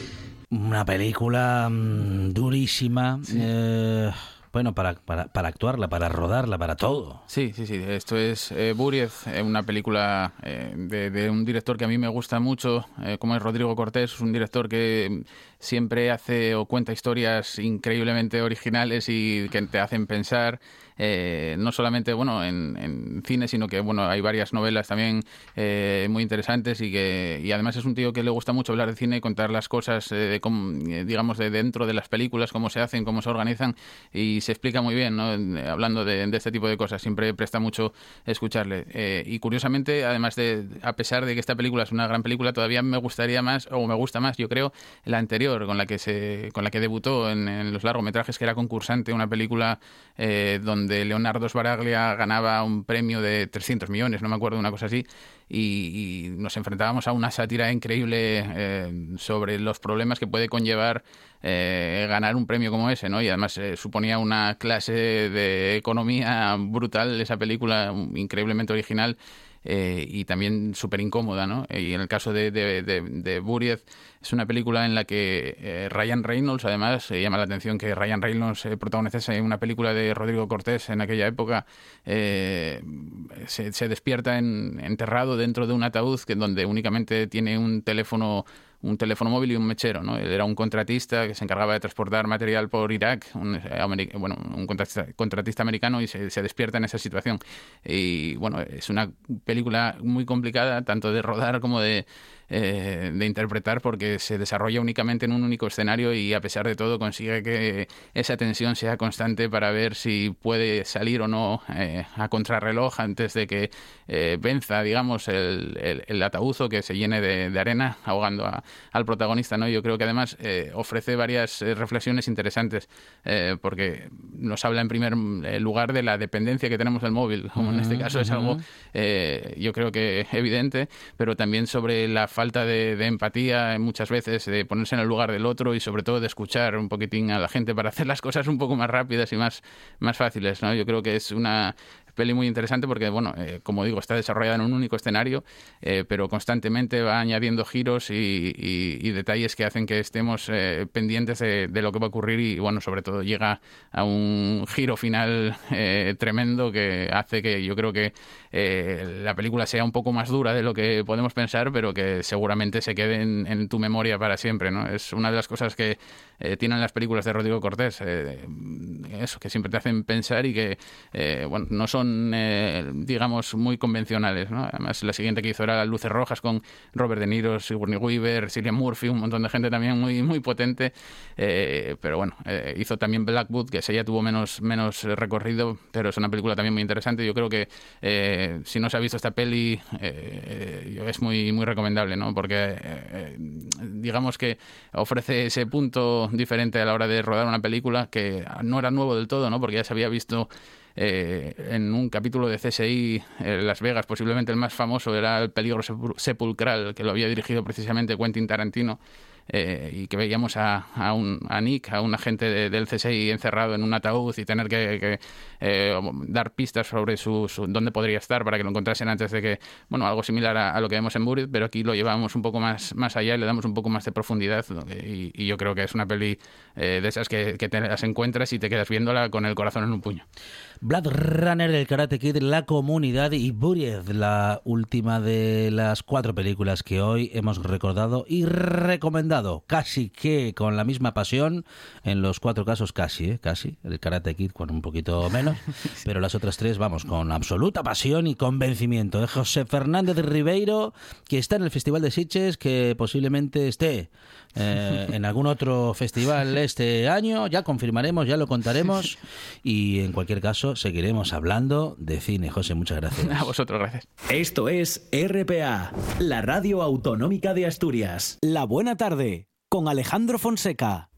Una película mm, durísima. eh, bueno, para, para, para actuarla, para rodarla, para todo. Sí, sí, sí. Esto es eh, Buriez, eh, una película eh, de, de un director que a mí me gusta mucho, eh, como es Rodrigo Cortés. Es un director que siempre hace o cuenta historias increíblemente originales y que te hacen pensar. Eh, no solamente bueno en, en cine sino que bueno hay varias novelas también eh, muy interesantes y que y además es un tío que le gusta mucho hablar de cine y contar las cosas eh, de cómo, eh, digamos de dentro de las películas cómo se hacen cómo se organizan y se explica muy bien ¿no? Hablando de, de este tipo de cosas siempre presta mucho escucharle Eh, y curiosamente además de a pesar de que esta película es una gran película todavía me gustaría más o me gusta más yo creo la anterior con la que se con la que debutó en, en los largometrajes que era concursante una película eh, donde Leonardo Sbaraglia ganaba un premio de 300 millones no me acuerdo una cosa así y, y nos enfrentábamos a una sátira increíble eh, sobre los problemas que puede conllevar eh, ganar un premio como ese, ¿no? Y además eh, suponía una clase de economía brutal esa película, increíblemente original eh, y también súper incómoda, ¿no? Y en el caso de, de, de, de Buriez es una película en la que eh, Ryan Reynolds, además, se llama la atención que Ryan Reynolds eh, protagonizase una película de Rodrigo Cortés en aquella época, eh, se, se despierta en- enterrado dentro de un ataúd que donde únicamente tiene un teléfono un teléfono móvil y un mechero, ¿no? Era un contratista que se encargaba de transportar material por Irak, un, eh, bueno, un contratista, americano y se, despierta en esa situación. Y bueno, es una película muy complicada, tanto de rodar como de, eh, de interpretar, porque se desarrolla únicamente en un único escenario y a pesar de todo consigue que esa tensión sea constante para ver si puede salir o no eh, a contrarreloj antes de que eh, venza, digamos, el, el, el que se llene de arena ahogando a- al protagonista, ¿no? Yo creo que además eh, ofrece varias eh, reflexiones interesantes eh, porque nos habla en primer eh, lugar de la dependencia que tenemos del móvil, como en este Ujú, caso es algo eh, yo creo que evidente, pero también sobre la falta de, de empatía eh, muchas veces, de ponerse en el lugar del otro y sobre todo de escuchar un poquitín a la gente para hacer las cosas un poco más rápidas y más, más fáciles, ¿no? Yo creo que es una peli muy interesante porque, bueno, eh, como digo, está desarrollada en un único escenario, eh, pero constantemente va añadiendo giros y, detalles que hacen que estemos eh, pendientes de, lo que va a ocurrir y, bueno, sobre todo llega a un giro final eh, tremendo que hace que yo creo que eh, la película sea un poco más dura de lo que podemos pensar, pero que seguramente se quede en, en tu memoria para siempre, ¿no? Es una de las cosas que tienen las películas de Rodrigo Cortés, eso, que siempre te hacen pensar y que, bueno, no son, eh, digamos, muy convencionales, ¿no? Además, la siguiente que hizo era Luces Rojas con Robert De Niro, Sigourney Weaver, Cillian Murphy, un montón de gente también muy, muy potente, eh, pero bueno, eh, hizo también Blackwood, que ya tuvo menos, menos recorrido, pero es una película también muy interesante. Yo creo que si no se ha visto esta peli, es muy, muy recomendable, ¿no? Porque digamos que ofrece ese punto diferente a la hora de rodar una película que no era nuevo del todo, ¿no? Porque ya se había visto eh, en un capítulo de CSI eh, Las Vegas, posiblemente el más famoso era El peligro sepul- sepulcral, que lo había dirigido precisamente Quentin Tarantino. Eh, y que veíamos a, a, un, a Nick, a un agente de- del CSI encerrado en un ataúd y tener que, eh, dar pistas sobre su, su- dónde podría estar para que lo encontrasen antes de que, bueno, algo similar a, lo que vemos en Buried, pero aquí lo llevamos un poco más, más allá y le damos un poco más de profundidad y, yo creo que es una peli eh, de esas que, te las encuentras y te quedas viéndola con el corazón en un puño. Blade Runner, el Karate Kid, La Comunidad y Buried, la última de las cuatro películas que hoy hemos recordado y recomendado, casi que con la misma pasión, en los cuatro casos casi, ¿eh? casi, el Karate Kid con un poquito menos, pero las otras tres vamos con absoluta pasión y convencimiento. De José Fernández Ribeiro, que está en el Festival de Sitges, que posiblemente esté eh, en algún otro festival este año, ya confirmaremos, ya lo contaremos y en cualquier caso seguiremos hablando de cine. José, muchas gracias. A vosotros, gracias. Esto es RPA, la radio autonómica de Asturias. La buena tarde con Alejandro Fonseca.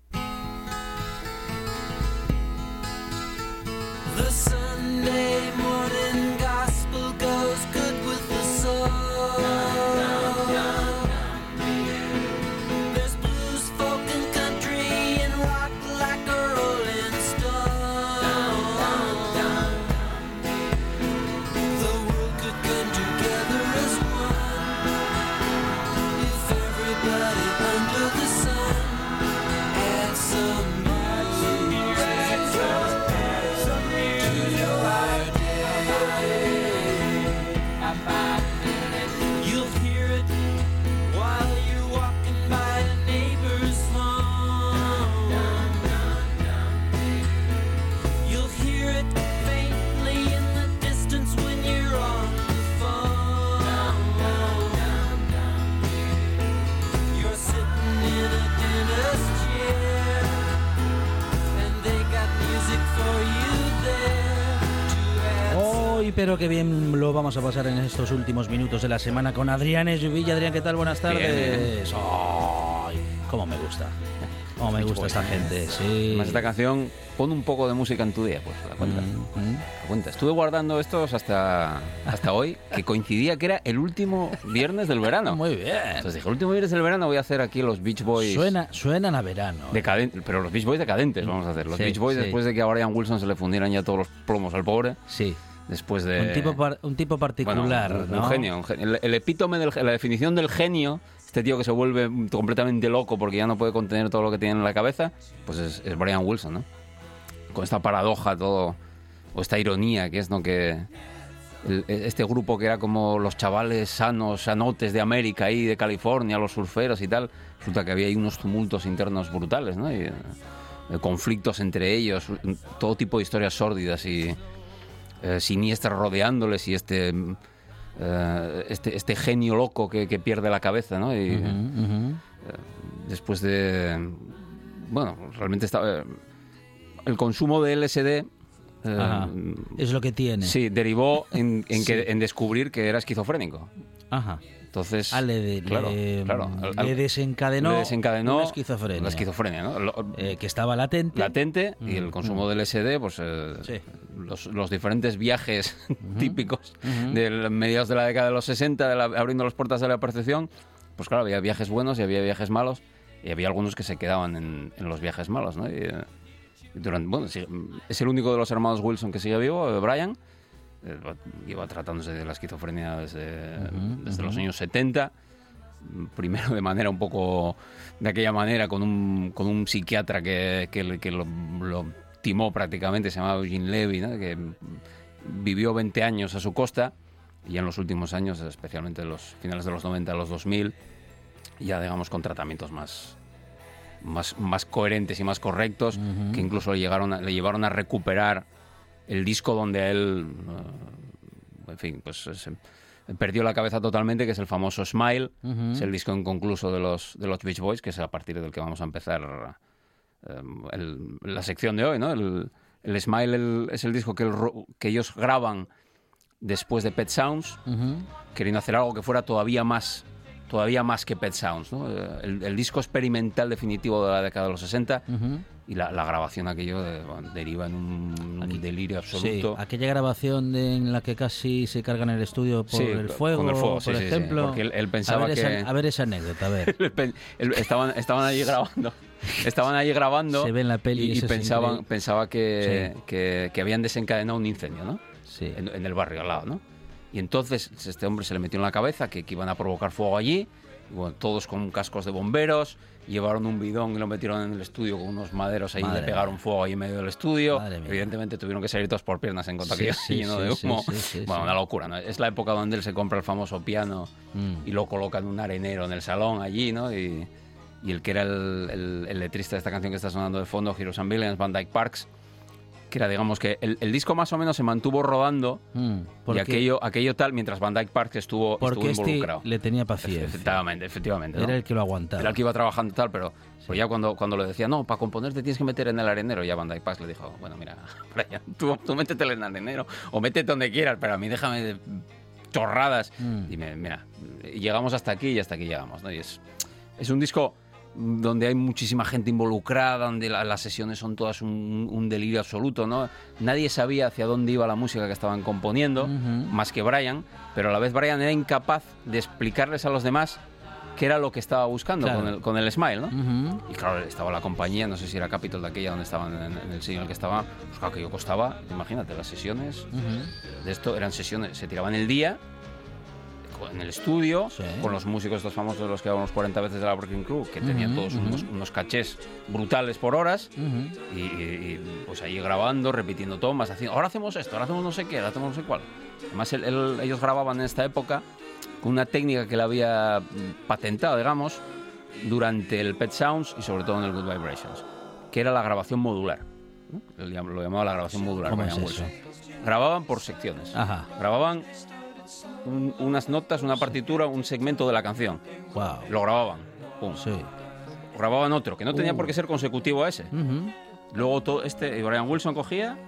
Qué bien lo vamos a pasar en estos últimos minutos de la semana con Adrián Esvilla. Adrián, ¿qué tal? Buenas tardes. Ay, cómo me gusta. Cómo me gusta esta gente, sí. Esta canción, pon un poco de música en tu día, pues, la cuenta. Mm, La cuenta. Estuve guardando estos hasta, hasta hoy, que coincidía que era el último viernes del verano. Muy bien. Entonces dije, el último viernes del verano voy a hacer aquí los Beach Boys. Suena, suenan a verano. Decadentes, pero los Beach Boys decadentes vamos a hacer. Los Sí, Beach Boys sí. después de que a Brian Wilson se le fundieran ya todos los plomos al pobre. Sí. Después de... Un tipo, par- un tipo Bueno, particular, un, un ¿no? genio. un genio. El, el epítome, de la definición del genio, este tío que se vuelve completamente loco porque ya no puede contener todo lo que tiene en la cabeza, pues es, es Brian Wilson, ¿no? Con esta paradoja, todo, o esta ironía que es, ¿no? Que el- este grupo que era como los chavales sanos, sanotes de América y de California, los surferos y tal, resulta que había ahí unos tumultos internos brutales, ¿no? Y, eh, conflictos entre ellos, todo tipo de historias sórdidas y eh, siniestras rodeándoles y este, mm, eh, este, este genio loco que, que pierde la cabeza, ¿no? Y, ujú. después de bueno realmente está eh, el consumo de LSD eh. Es lo que tiene. sí derivó en, en que, en descubrir que era esquizofrénico Ajá. entonces Ah, le, claro, le- claro, le desencadenó, le desencadenó una esquizofrenia. la esquizofrenia ¿no? Lo- Eh, que estaba latente. latente y el Mm, consumo mm. del LSD pues eh, Sí. los, los diferentes viajes típicos de mediados de la década de los 60 de la- abriendo las puertas de la percepción pues claro había viajes buenos y había viajes malos y había algunos que se quedaban en, en los viajes malos ¿no? Y, eh, durante, bueno, es el único de los hermanos Wilson que sigue vivo, eh, Brian. Eh, Lleva tratándose de la esquizofrenia desde, Ujú, desde los ujú. años 70. Primero de manera un poco de aquella manera con un, con un psiquiatra que, que, que lo, lo timó prácticamente, se llamaba Eugene Levy, ¿no? que vivió 20 años a su costa y en los últimos años, especialmente en los finales de los 90 a los 2000, ya digamos con tratamientos más, más, más coherentes y más correctos, Ujú. que incluso le, llegaron a- le llevaron a recuperar el disco donde él, eh, en fin, pues se- perdió la cabeza totalmente, que es el famoso Smile, es el disco inconcluso de los, de los Beach Boys, que es a partir del que vamos a empezar eh, el- la sección de hoy, ¿no? El, el Smile el- es el disco que, ellos graban después de Pet Sounds, queriendo hacer algo que fuera todavía más todavía más que Pet Sounds, ¿no? Eh, el, el disco experimental definitivo de la década de los 60 Ujú. y la, la grabación aquello de- bueno, deriva en un, delirio Sí, absoluto. aquella grabación de- en la que casi se cargan el estudio por Sí, el con fuego, el fuego, sí, por sí, sí, ejemplo. porque él- él pensaba a ver que- Esa, a ver esa anécdota, a ver. Él estaban, estaban allí grabando. Estaban allí grabando. Se ve en la peli, Y, y pensaban, pensaba que, Sí. que, que habían desencadenado un incendio, ¿no? Sí. En, en el barrio al lado, ¿no? Y entonces este hombre se le metió en la cabeza que, que iban a provocar fuego allí. Y bueno, todos con cascos de bomberos. Llevaron un bidón y lo metieron en el estudio con unos maderos ahí y Madre le pegaron fuego ahí en medio del estudio. Evidentemente tuvieron que salir todos por piernas en cuanto Sí, que sí, lleno sí, de humo. bueno, una locura, ¿no? Es la época donde él se compra el famoso piano Mm. y lo coloca en un arenero en el salón allí, ¿no? Y, y el que era el, el- el letrista de esta canción que está sonando de fondo, Heroes and Villains, Van Dyke Parks, que era, digamos, que el, el disco más o menos se mantuvo rodando Mm, y aquello, aquello tal, mientras Van Dyke Parks estuvo, Porque estuvo este involucrado. le tenía paciencia. Efectivamente, efectivamente. ¿no? Era el que lo aguantaba. Era el que iba trabajando tal, pero pues ya cuando, cuando le decía, no, para componer te tienes que meter en el arenero, ya Van Dyke Parks le dijo, bueno, mira, Brian, tú, tú métete en el arenero o métete donde quieras, pero a mí déjame de chorradas. Mm. Dime, mira, llegamos hasta aquí y hasta aquí llegamos, ¿no? Y es, es un disco donde hay muchísima gente involucrada, donde la- las sesiones son todas un, un delirio absoluto, ¿no? Nadie sabía hacia dónde iba la música que estaban componiendo, más que Brian, pero a la vez Brian era incapaz de explicarles a los demás qué era lo que estaba buscando Claro. con, el, con el Smile. Y claro, estaba la compañía, no sé si era Capitol de aquella donde estaban en, en el sitio en el que estaba, pues claro, que yo costaba, imagínate, las sesiones de esto eran sesiones, se tiraban el día en el estudio, con los músicos estos famosos de los que hablábamos 40 veces de la Breaking Crew, que tenían Ujú, todos ujú. unos, unos cachés brutales por horas, Ujú. y, y- y, pues ahí grabando, repitiendo tomas, haciendo, ahora hacemos esto, ahora hacemos no sé qué, ahora hacemos no sé cuál. Además, él- él- ellos grababan en esta época con una técnica que le había patentado, digamos, durante el Pet Sounds y sobre todo en el Good Vibrations, que era la grabación modular. ¿no? Él lo llamaba la grabación modular. ¿Cómo es eso? Grababan por secciones. Ajá. Grababan un- unas notas, una partitura, un segmento de la canción. Wow. Lo grababan. Pum. Sí. Grababan otro, que no tenía Uh. por qué ser consecutivo a ese. Luego todo este Brian Wilson cogía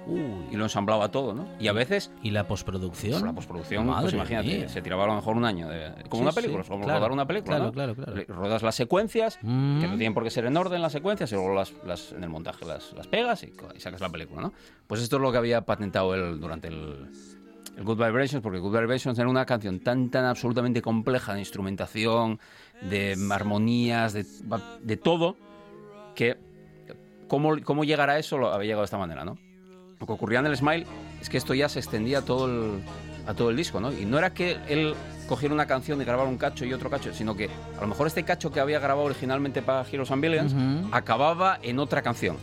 y lo ensamblaba todo, ¿no? Y a veces ¿Y la postproducción? la postproducción, pues imagínate, mía. se tiraba a lo mejor un año de, como Sí, una película, sí, como claro, rodar una película, claro, ¿no? claro, Rodas las secuencias, que no tienen por qué ser en orden las secuencias, y luego las, las- en el montaje las, las pegas y, y sacas la película, ¿no? Pues esto es lo que había patentado él durante el, el Good Vibrations, porque Good Vibrations era una canción tan, tan absolutamente compleja de instrumentación, de armonías, de, de todo, que cómo, cómo llegar a eso lo había llegado de esta manera, ¿no? Lo que ocurría en el Smile es que esto ya se extendía a todo el, a todo el disco, ¿no? Y no era que él cogiera una canción y grabara un cacho y otro cacho, sino que a lo mejor este cacho que había grabado originalmente para Heroes and Billions Ujú. acababa en otra canción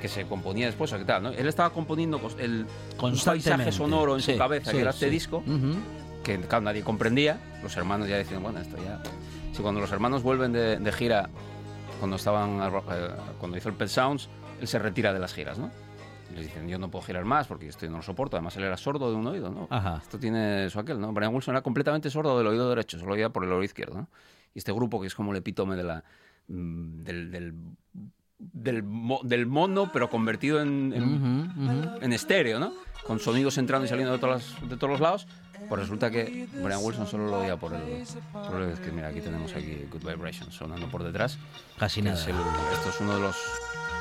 que se componía después o qué tal, ¿no? Él estaba componiendo el un paisaje sonoro en Sí, su cabeza sí, que era este sí. disco Ujú. que claro, nadie comprendía. Los hermanos ya decían, bueno, esto ya. Si cuando los hermanos vuelven de, de gira, cuando estaban eh, cuando hizo el Pet Sounds, él se retira de las giras, ¿no? Y les dicen, yo no puedo girar más porque esto no lo soporto. Además, él era sordo de un oído, ¿no? Ajá. Esto tiene eso aquel, ¿no? Brian Wilson era completamente sordo del oído derecho, solo oía por el oído izquierdo, ¿no? Y este grupo, que es como el epítome de la, mm, del, del, del, mo- del mono, pero convertido en, en, Ujú, ujú. en estéreo, ¿no? Con sonidos entrando y saliendo de, todas las- de todos los lados. Pues resulta que Brian Wilson solo lo oía por el... Por el que mira, aquí tenemos aquí Good Vibrations sonando por detrás. Casi nada. es el- esto es uno de los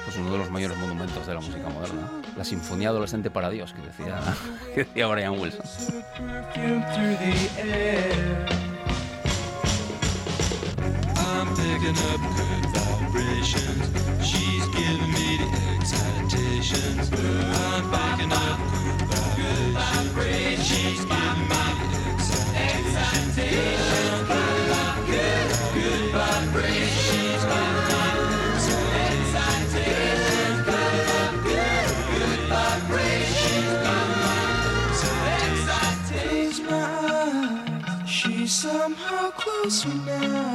pues uno de los mayores monumentos de la música moderna. La Sinfonía Adolescente para Dios, que decía, que decía Brian Wilson. Vibrations. She's giving me the excitations. I'm picking up good vibrations. She's giving me the excitations. Good. She's me excitations. Excitations. She's somehow closer now.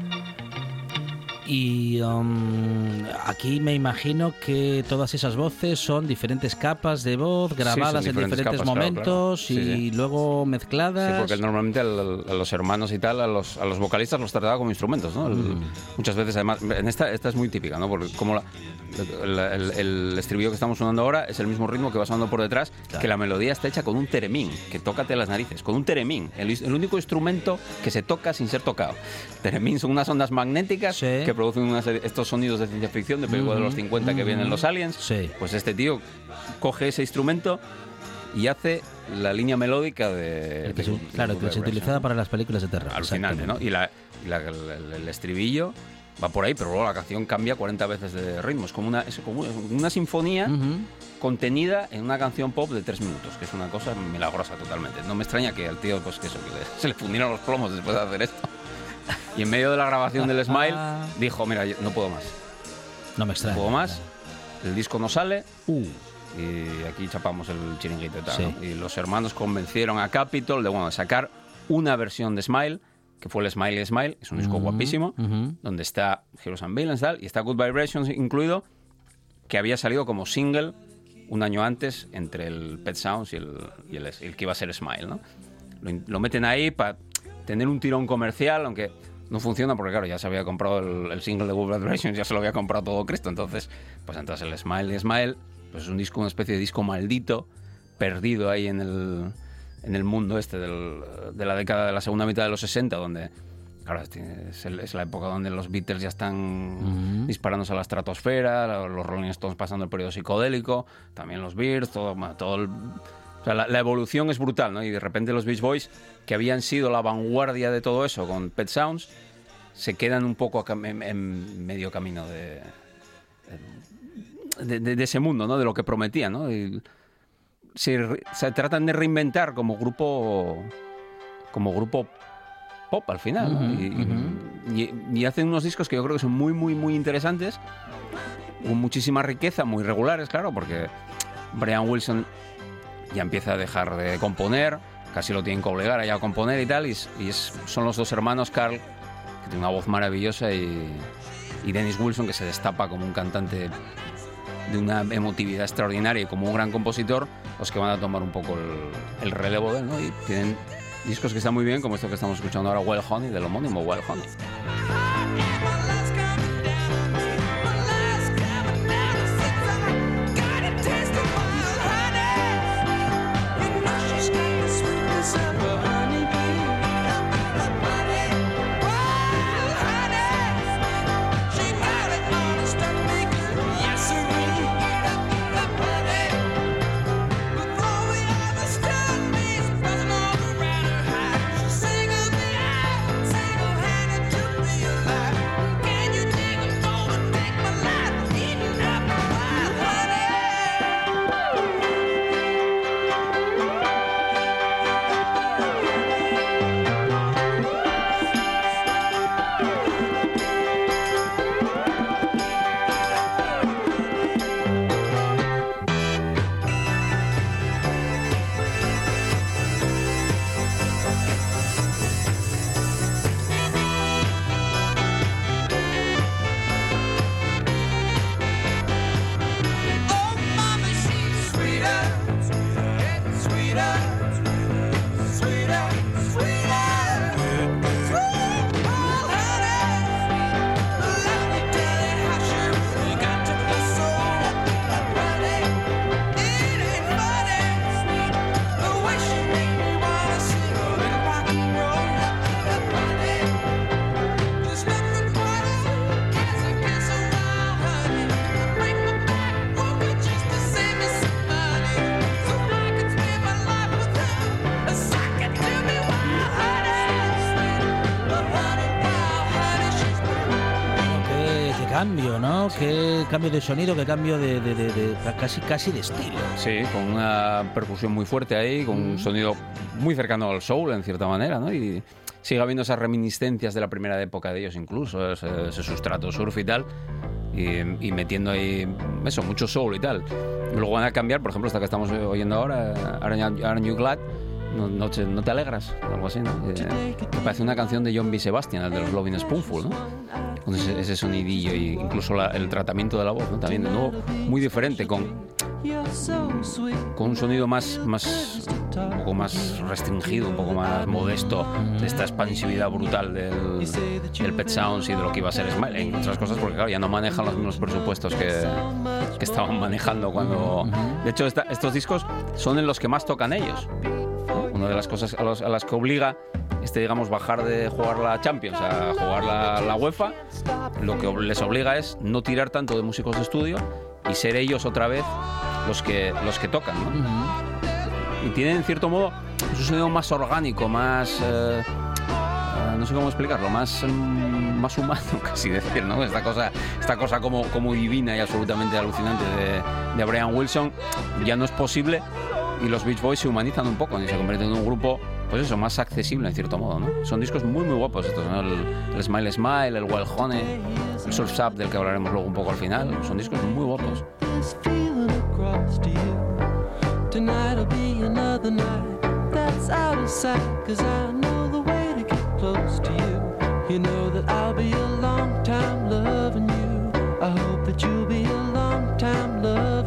Y um, aquí me imagino que todas esas voces son diferentes capas de voz grabadas en diferentes diferentes capas, claro, momentos claro. Sí, y sí. luego Sí, mezcladas. porque él normalmente al- a los hermanos y tal, a los, a los vocalistas los trataba como instrumentos, ¿no? Mm. Muchas veces, además, en esta, esta es muy típica, ¿no? Porque como la- el, el- el estribillo que estamos sonando ahora es el mismo ritmo que va sonando por detrás, que la melodía está hecha con un teremín, que tócate las narices, con un teremín, el, el único instrumento que se toca sin ser tocado. Teremín son unas ondas magnéticas que producen una serie- estos sonidos de ciencia ficción de películas de los 50 que vienen los aliens. Pues este tío coge ese instrumento y hace la línea melódica de. El que de se- claro, que se utilizaba para las películas de terror. Alucinante, ¿no? Y, la, y la- el, el estribillo va por ahí, pero luego la canción cambia 40 veces de ritmo. Es como una, es como una sinfonía contenida en una canción pop de 3 minutos, que es una cosa milagrosa totalmente. No me extraña que al tío, pues que eso, que le- se le fundieron los plomos después de hacer esto. Y en medio de la grabación del Smile dijo, mira, yo no puedo más. No me extraña. No puedo más. El disco no sale. Y aquí chapamos el chiringuito y tal. Sí. ¿no? Y los hermanos convencieron a Capitol de bueno, de sacar una versión de Smile, que fue el Smile Smile. Es un disco Ujú, guapísimo, ujú. donde está Heroes and Villains tal, y está Good Vibrations incluido, que había salido como single un año antes entre el Pet Sounds y el, y el, el que iba a ser Smile. ¿no? Lo, lo meten ahí para tener un tirón comercial, aunque no funciona porque, claro, ya se había comprado el, el single de Good Vibrations, ya se lo había comprado todo Cristo. Entonces, pues entonces el Smile Smile, pues es un disco, una especie de disco maldito, perdido ahí en el, en el mundo este del- de la década de la segunda mitad de los 60, donde, claro, es, el- es la época donde los Beatles ya están disparándose a la estratosfera, los Rolling Stones pasando el periodo psicodélico, también los Beatles, todo, todo el- o sea, la, la evolución es brutal, ¿no? Y de repente los Beach Boys, que habían sido la vanguardia de todo eso con Pet Sounds, se quedan un poco en, en medio camino de, de, de- de ese mundo, ¿no? De lo que prometían, ¿no? Y se, tratan de reinventar como grupo como grupo pop al final, y- y hacen unos discos que yo creo que son muy, muy, muy interesantes, con muchísima riqueza, muy regulares, claro, porque Brian Wilson ya empieza a dejar de componer, casi lo tienen que obligar a ya a componer y tal, y, son los dos hermanos, Carl, que tiene una voz maravillosa, y, Dennis Wilson, que se destapa como un cantante de una emotividad extraordinaria y como un gran compositor, los que van a tomar un poco el, el relevo de él, ¿no? Y tienen discos que están muy bien, como esto que estamos escuchando ahora, Well Honey, del homónimo Well Honey. Cambio, ¿no? Qué cambio de sonido, qué cambio de, de- de- de- casi, casi de estilo. Sí, con una percusión muy fuerte ahí, con un sonido muy cercano al soul en cierta manera, ¿no? Y sigue habiendo esas reminiscencias de la primera época de ellos incluso, ese, ese sustrato surf y tal, y, y metiendo ahí eso, mucho soul y tal. Luego van a cambiar, por ejemplo, esta que estamos oyendo ahora, Aren't You Glad? No, no te, no te alegras, algo así, ¿no? Eh, me parece una canción de John B. Sebastian, el de los Loving Spoonful, ¿no? Con ese, ese sonidillo y incluso la- el tratamiento de la voz, ¿no? También, de nuevo, muy diferente, con, con un sonido más, más, un poco más restringido, un poco más modesto de esta expansividad brutal del, del Pet Sounds y de lo que iba a ser Smile, entre otras cosas, porque claro, ya no manejan los mismos presupuestos que, que estaban manejando cuando... De hecho, esta- estos discos son en los que más tocan ellos. Una de las cosas a, los- a las que obliga este, digamos, bajar de jugar la Champions a jugar la, la UEFA, lo que les obliga es no tirar tanto de músicos de estudio y ser ellos otra vez los que, los que tocan, ¿no? Y tienen, en cierto modo, un sonido más orgánico, más... eh, eh, no sé cómo explicarlo, más, mm, más humano, casi decir, ¿no? Esta cosa, esta cosa como, como divina y absolutamente alucinante de, de Brian Wilson ya no es posible y los Beach Boys se humanizan un poco y se convierten en un grupo, pues eso, más accesible en cierto modo, ¿no? Son discos muy, muy guapos estos, ¿no? El, el Smile Smile, el Wild Honey, el Surf Up, del que hablaremos luego un poco al final. Son discos muy guapos. I hope that you'll be a long time loving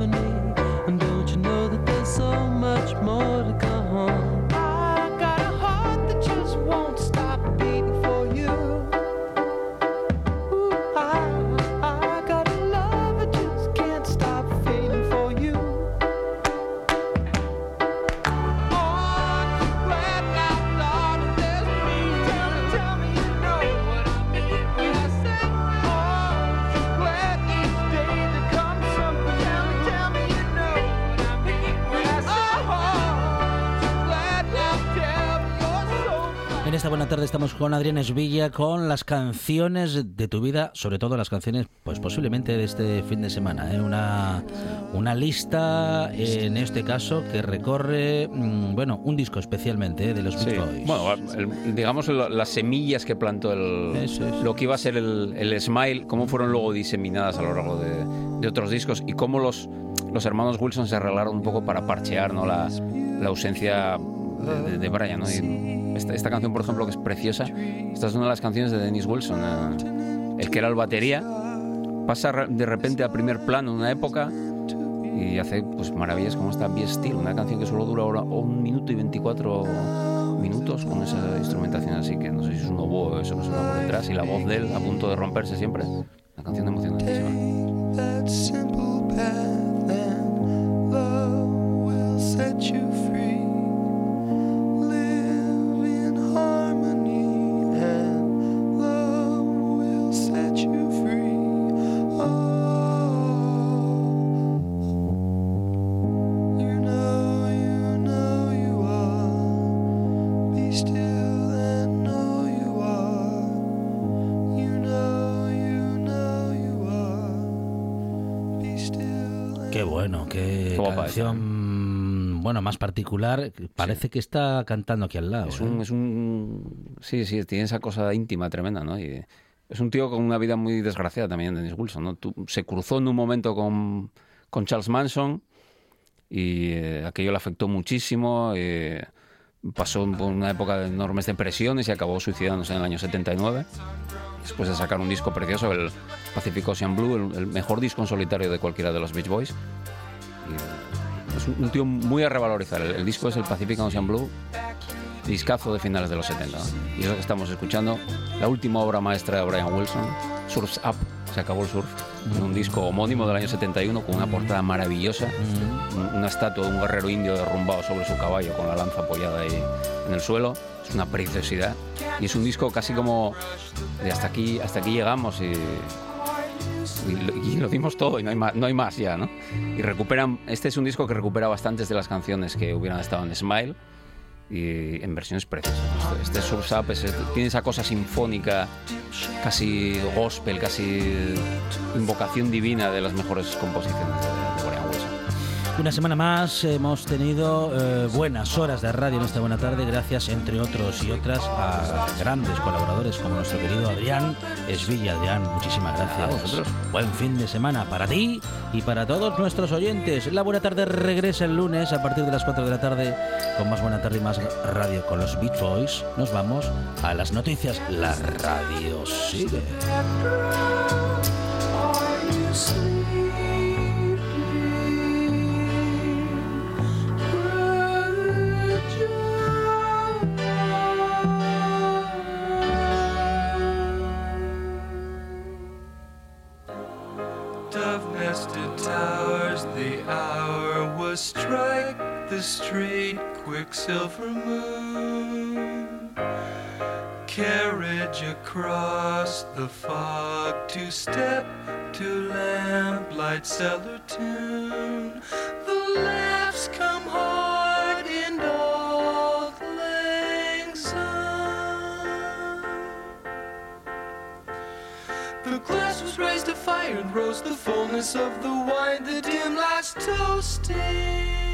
buena tarde estamos con Adrián Esvilla con las canciones de tu vida, sobre todo las canciones, pues posiblemente de este fin de semana. ¿eh? Una, una lista, en este caso, que recorre, mm, bueno, un disco especialmente ¿eh? de los Beach Boys. Bueno, el- digamos las semillas que plantó el, lo que iba a ser el, el Smile, cómo fueron luego diseminadas a lo largo de, de otros discos y cómo los, los hermanos Wilson se arreglaron un poco para parchear ¿no? la, la ausencia de, de- de Brian. ¿no? Esta, esta canción, por ejemplo, que es preciosa, esta es una de las canciones de Dennis Wilson, eh, el que era el batería, pasa de repente a primer plano en una época y hace pues maravillas como esta Be Still, una canción que solo dura ahora un minuto y 24 minutos con esa instrumentación así que no sé si es un oboe o eso que suena por detrás y la voz de él a punto de romperse siempre. Una canción emocionantísima. Bueno, más particular. Parece que está cantando aquí al lado. Es ¿eh? un, es un. Sí, sí, tiene esa cosa íntima tremenda, ¿no? Y es un tío con una vida muy desgraciada también, Dennis Wilson, ¿no? Tú- se cruzó en un momento con, con Charles Manson y eh, aquello le afectó muchísimo. eh, pasó por una época de enormes depresiones y acabó suicidándose en el año 79. Después de sacar un disco precioso, el Pacific Ocean Blue, el, el mejor disco en solitario de cualquiera de los Beach Boys. Y, eh, es un, tío muy a revalorizar. El, el disco es el Pacific Ocean Blue, discazo de finales de los 70. ¿no? Y es lo que estamos escuchando, la última obra maestra de Brian Wilson, Surf's Up, se acabó el surf, en un disco homónimo del año 71 con una portada maravillosa, un- una estatua de un guerrero indio derrumbado sobre su caballo con la lanza apoyada ahí en el suelo. Es una preciosidad y es un disco casi como de hasta aquí, hasta aquí llegamos y, y lo, y lo dimos todo y no hay, más, no hay más ya, ¿no? Y recuperan, este es un disco que recupera bastantes de las canciones que hubieran estado en Smile y en versiones preciosas. Este, este Surf's Up es- tiene esa cosa sinfónica, casi gospel, casi invocación divina de las mejores composiciones Una semana más hemos tenido eh, buenas horas de radio en esta buena tarde, gracias entre otros y otras a grandes colaboradores como nuestro querido Adrián Esvilla. Adrián, muchísimas gracias. A vosotros. Buen fin de semana para ti y para todos nuestros oyentes. La buena tarde regresa el lunes a partir de las 4 de la tarde con más buena tarde y más radio con los Beach Boys. Nos vamos a las noticias. La radio sigue. Quicksilver moon. Carriage across the fog to step to lamplight cellar tune. The laughs come hard in old lang. The glass was raised to fire and rose the fullness of the wine, the dim lights toasting.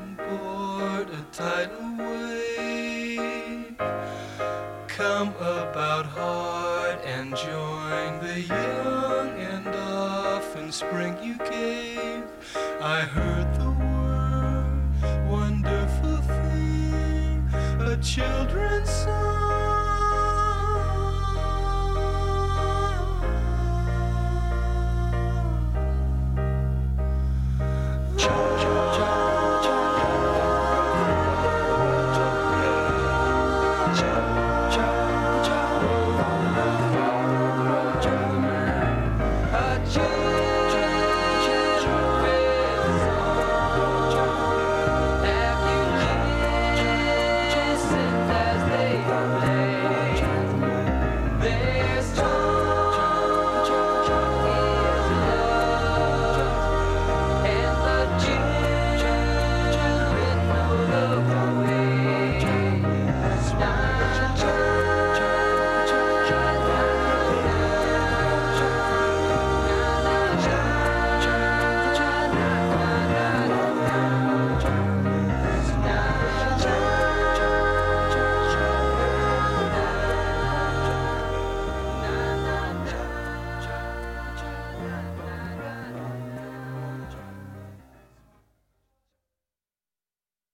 board a tidal wave. Come about hard and join the young and often spring you gave. I heard the word, wonderful thing, a children's song.